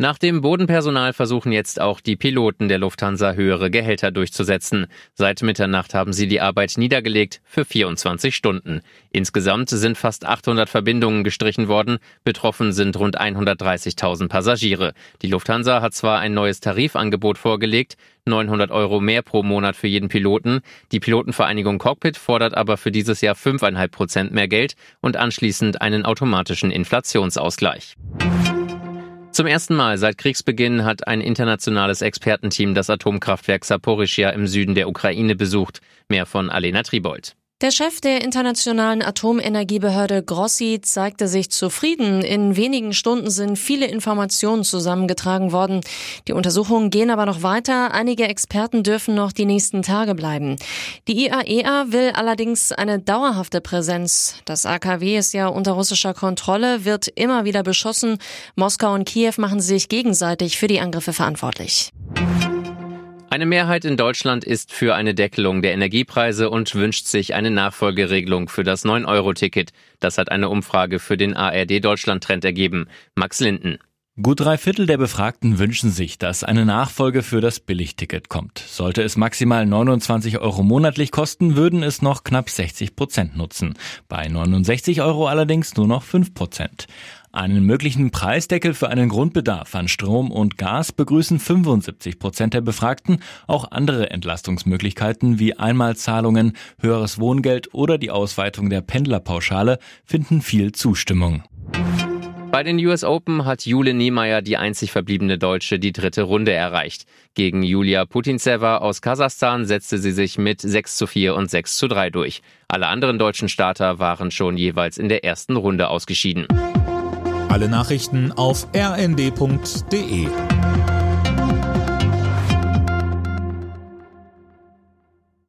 Nach dem Bodenpersonal versuchen jetzt auch die Piloten der Lufthansa höhere Gehälter durchzusetzen. Seit Mitternacht haben sie die Arbeit niedergelegt für 24 Stunden. Insgesamt sind fast 800 Verbindungen gestrichen worden. Betroffen sind rund 130.000 Passagiere. Die Lufthansa hat zwar ein neues Tarifangebot vorgelegt, 900 Euro mehr pro Monat für jeden Piloten. Die Pilotenvereinigung Cockpit fordert aber für dieses Jahr 5,5 Prozent mehr Geld und anschließend einen automatischen Inflationsausgleich. Zum ersten Mal seit Kriegsbeginn hat ein internationales Expertenteam das Atomkraftwerk Saporischia im Süden der Ukraine besucht. Mehr von Alena Tribold. Der Chef der Internationalen Atomenergiebehörde Grossi zeigte sich zufrieden. In wenigen Stunden sind viele Informationen zusammengetragen worden. Die Untersuchungen gehen aber noch weiter. Einige Experten dürfen noch die nächsten Tage bleiben. Die IAEA e will allerdings eine dauerhafte Präsenz. Das AKW ist ja unter russischer Kontrolle, wird immer wieder beschossen. Moskau und Kiew machen sich gegenseitig für die Angriffe verantwortlich. Eine Mehrheit in Deutschland ist für eine Deckelung der Energiepreise und wünscht sich eine Nachfolgeregelung für das 9-Euro-Ticket. Das hat eine Umfrage für den ARD Deutschland Trend ergeben. Max Linden. Gut drei Viertel der Befragten wünschen sich, dass eine Nachfolge für das Billigticket kommt. Sollte es maximal 29 Euro monatlich kosten, würden es noch knapp 60 Prozent nutzen. Bei 69 Euro allerdings nur noch 5 Prozent. Einen möglichen Preisdeckel für einen Grundbedarf an Strom und Gas begrüßen 75 Prozent der Befragten. Auch andere Entlastungsmöglichkeiten wie Einmalzahlungen, höheres Wohngeld oder die Ausweitung der Pendlerpauschale finden viel Zustimmung. Bei den US Open hat Jule Niemeyer, die einzig verbliebene Deutsche, die dritte Runde erreicht. Gegen Julia Putintseva aus Kasachstan setzte sie sich mit 6 zu 4 und 6 zu 3 durch. Alle anderen deutschen Starter waren schon jeweils in der ersten Runde ausgeschieden. Alle Nachrichten auf rnd.de